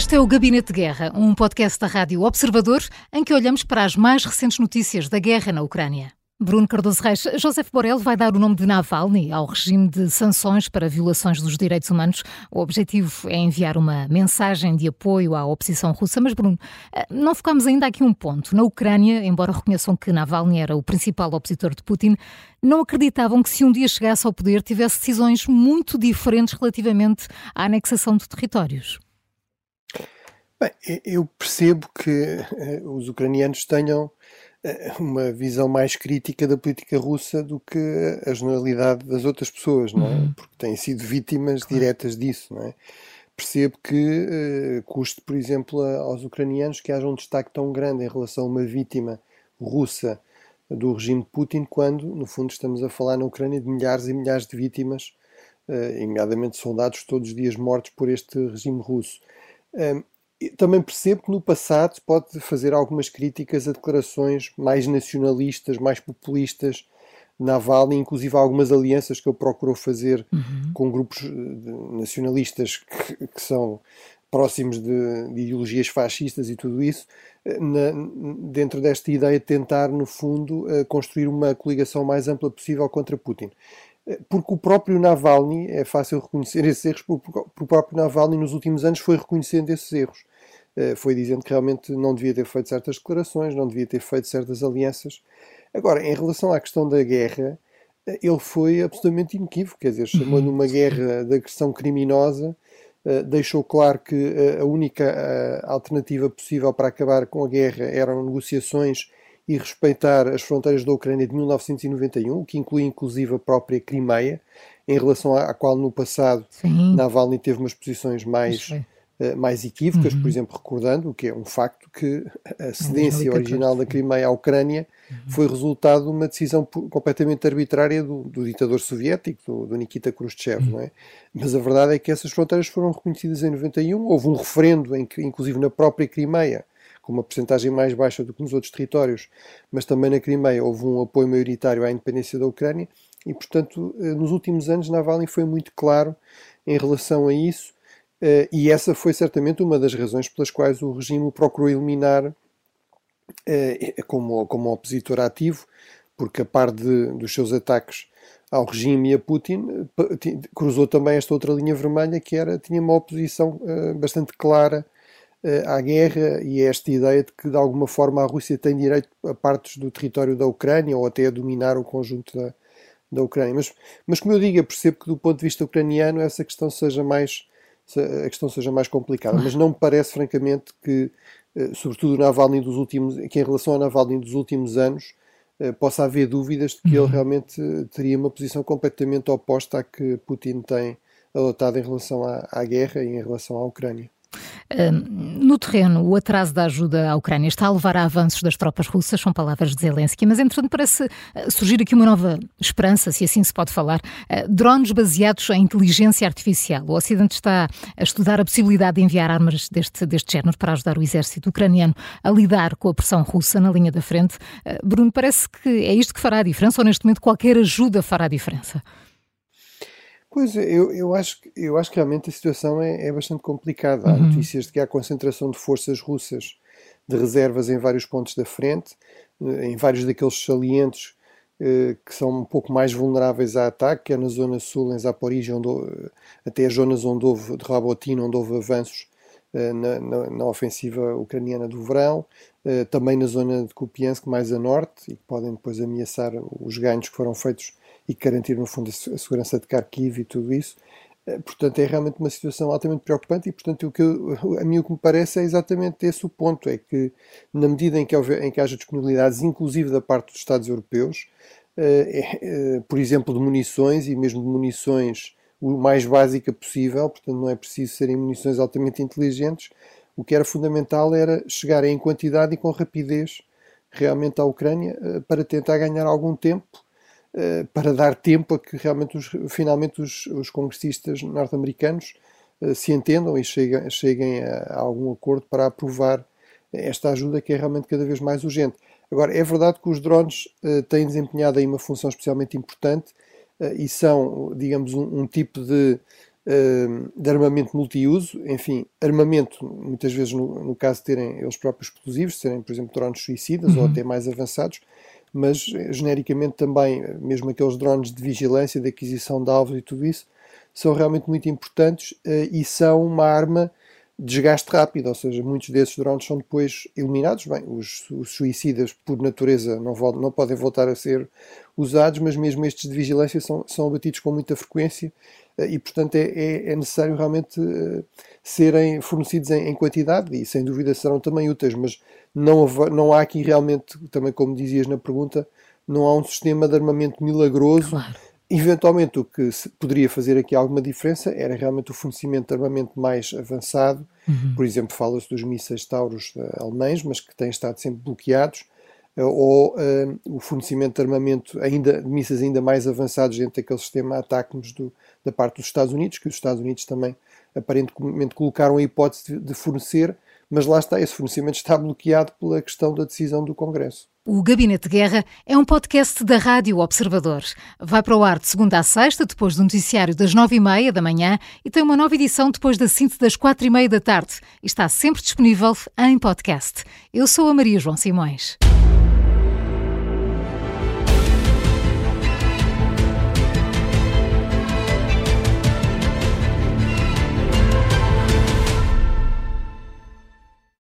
Este é o Gabinete de Guerra, um podcast da Rádio Observador em que olhamos para as mais recentes notícias da guerra na Ucrânia. Bruno Cardoso Reis, José Borrell vai dar o nome de Navalny ao regime de sanções para violações dos direitos humanos. O objetivo é enviar uma mensagem de apoio à oposição russa. Mas, Bruno, eh, não focamos ainda aqui um ponto. Na Ucrânia, embora reconheçam que Navalny era o principal opositor de Putin, não acreditavam que se um dia chegasse ao poder tivesse decisões muito diferentes relativamente à anexação de territórios. Bem, eu percebo que eh, os ucranianos tenham eh, uma visão mais crítica da política russa do que a generalidade das outras pessoas, não é? Uhum. Porque têm sido vítimas diretas disso, não é? Percebo que uh, custe, por exemplo, a, aos ucranianos que haja um destaque tão grande em relação a uma vítima russa do regime de Putin, quando, no fundo, estamos a falar na Ucrânia de milhares e milhares de vítimas, nomeadamente soldados todos os dias mortos por este regime russo. Um, também percebo que no passado pode fazer algumas críticas a declarações mais nacionalistas, mais populistas, Navalny, inclusive algumas alianças que ele procurou fazer uhum. com grupos eh, nacionalistas que, que são próximos de, de, ideologias fascistas e tudo isso, eh, na, dentro desta ideia de tentar, no fundo, eh, construir uma coligação mais ampla possível contra Putin. Porque o próprio Navalny, é fácil reconhecer esses erros, porque o próprio Navalny nos últimos anos foi reconhecendo esses erros. Eh, foi dizendo que realmente não devia ter feito certas declarações, não devia ter feito certas alianças. Agora, em relação à questão da guerra, eh, ele foi absolutamente inequívoco, quer dizer, chamou-lhe uma guerra de agressão criminosa, eh, deixou claro que a única alternativa possível para acabar com a guerra eram negociações e respeitar as fronteiras da Ucrânia de 1991, o que inclui inclusive a própria Crimeia, em relação à, qual no passado Sim. Navalny teve umas posições mais mais equívocas, uhum. por exemplo, recordando, o que é um facto, que a cedência original da Crimeia à Ucrânia uhum. foi resultado de uma decisão completamente arbitrária do, do ditador soviético, do, do Nikita Khrushchev, uhum. não é? Mas a verdade é que essas fronteiras foram reconhecidas em 91, houve um referendo em que, inclusive na própria Crimeia, com uma porcentagem mais baixa do que nos outros territórios, mas também na Crimeia houve um apoio maioritário à independência da Ucrânia e, portanto, eh, nos últimos anos Navalny foi muito claro em relação a isso e essa foi certamente uma das razões pelas quais o regime procurou eliminar uh, como, como opositor ativo, porque a par de, dos seus ataques ao regime e a Putin, cruzou também esta outra linha vermelha que era, tinha uma oposição bastante clara à guerra e a esta ideia de que de alguma forma a Rússia tem direito a partes do território da Ucrânia ou até a dominar o conjunto da, da Ucrânia. Mas, mas como eu digo, eu percebo que do ponto de vista ucraniano essa questão seja mais a questão seja mais complicada, mas não me parece, francamente, que, eh, sobretudo Navalny dos últimos, que em relação ao Navalny dos últimos anos, eh, possa haver dúvidas de que ele uhum. realmente teria uma posição completamente oposta à que Putin tem adotado em relação à, à guerra e em relação à Ucrânia. No terreno, o atraso da ajuda à Ucrânia está a levar a avanços das tropas russas, são palavras de Zelensky, mas entretanto parece ah, surgir aqui uma nova esperança, se assim se pode falar. Ah, drones baseados em inteligência artificial. O Ocidente está a estudar a possibilidade de enviar armas deste, deste género para ajudar o exército ucraniano a lidar com a pressão russa na linha da frente. Ah, Bruno, parece que é isto que fará a diferença ou neste momento qualquer ajuda fará a diferença? Pois, eu, eu, acho, eu acho que realmente a situação é, é bastante complicada. Há uhum. notícias de que há concentração de forças russas de reservas em vários pontos da frente, eh, em vários daqueles salientes eh, que são um pouco mais vulneráveis a ataque, que é na zona sul, em Zaporizhia, onde, eh, até as zonas onde houve, de Rabotina, onde houve avanços na, na, na, ofensiva ucraniana do verão, também na zona de Kupiansk, mais a norte, e que podem depois ameaçar os ganhos que foram feitos e garantir, no fundo, a segurança de Kharkiv e tudo isso. Eh, portanto, é realmente uma situação altamente preocupante e, portanto, o que eu, a mim o que me parece é exatamente esse o ponto, é que na medida em que, em que haja disponibilidades, inclusive da parte dos Estados europeus, eh, eh, por exemplo, de munições e mesmo de munições o mais básica possível, portanto não é preciso serem munições altamente inteligentes, o que era fundamental era chegar em quantidade e com rapidez realmente à Ucrânia para tentar ganhar algum tempo eh, para dar tempo a que realmente os, finalmente os, os congressistas norte-americanos uh, se entendam e cheguem, cheguem a, a, algum acordo para aprovar esta ajuda que é realmente cada vez mais urgente. Agora, é verdade que os drones uh, têm desempenhado aí uma função especialmente importante e são, digamos, um, um tipo de, de armamento multiuso, enfim, armamento, muitas vezes no, no, caso de terem eles próprios explosivos, serem, por exemplo, drones suicidas uhum. ou até mais avançados, mas genericamente também, mesmo aqueles drones de vigilância, de aquisição de alvos e tudo isso, são realmente muito importantes uh, e são uma arma de desgaste rápido, ou seja, muitos desses drones são depois eliminados. Bem, os, os suicidas, por natureza, não, não, podem voltar a ser usados, mas mesmo estes de vigilância são, são abatidos com muita frequência e, portanto, é, é, é necessário realmente uh, serem fornecidos em, em, quantidade e, sem dúvida, serão também úteis, mas não, não há aqui realmente, também como dizias na pergunta, não há um sistema de armamento milagroso. Claro Eventualmente, o que poderia fazer aqui alguma diferença era realmente o fornecimento de armamento mais avançado. Uhum. Por exemplo, fala-se dos mísseis Taurus alemães, mas que têm estado sempre bloqueados, eh, ou uh, o fornecimento de armamento ainda, de mísseis ainda mais avançados dentro daquele sistema ATACMS da parte dos Estados Unidos, que os Estados Unidos também aparentemente colocaram a hipótese de, de fornecer, mas lá está, esse fornecimento está bloqueado pela questão da decisão do Congresso. O Gabinete de Guerra é um podcast da Rádio Observador. Vai para o ar de segunda a sexta, depois do noticiário das nove e meia da manhã e tem uma nova edição depois da síntese das quatro e meia da tarde. Está sempre disponível em podcast. Eu sou a Maria João Simões.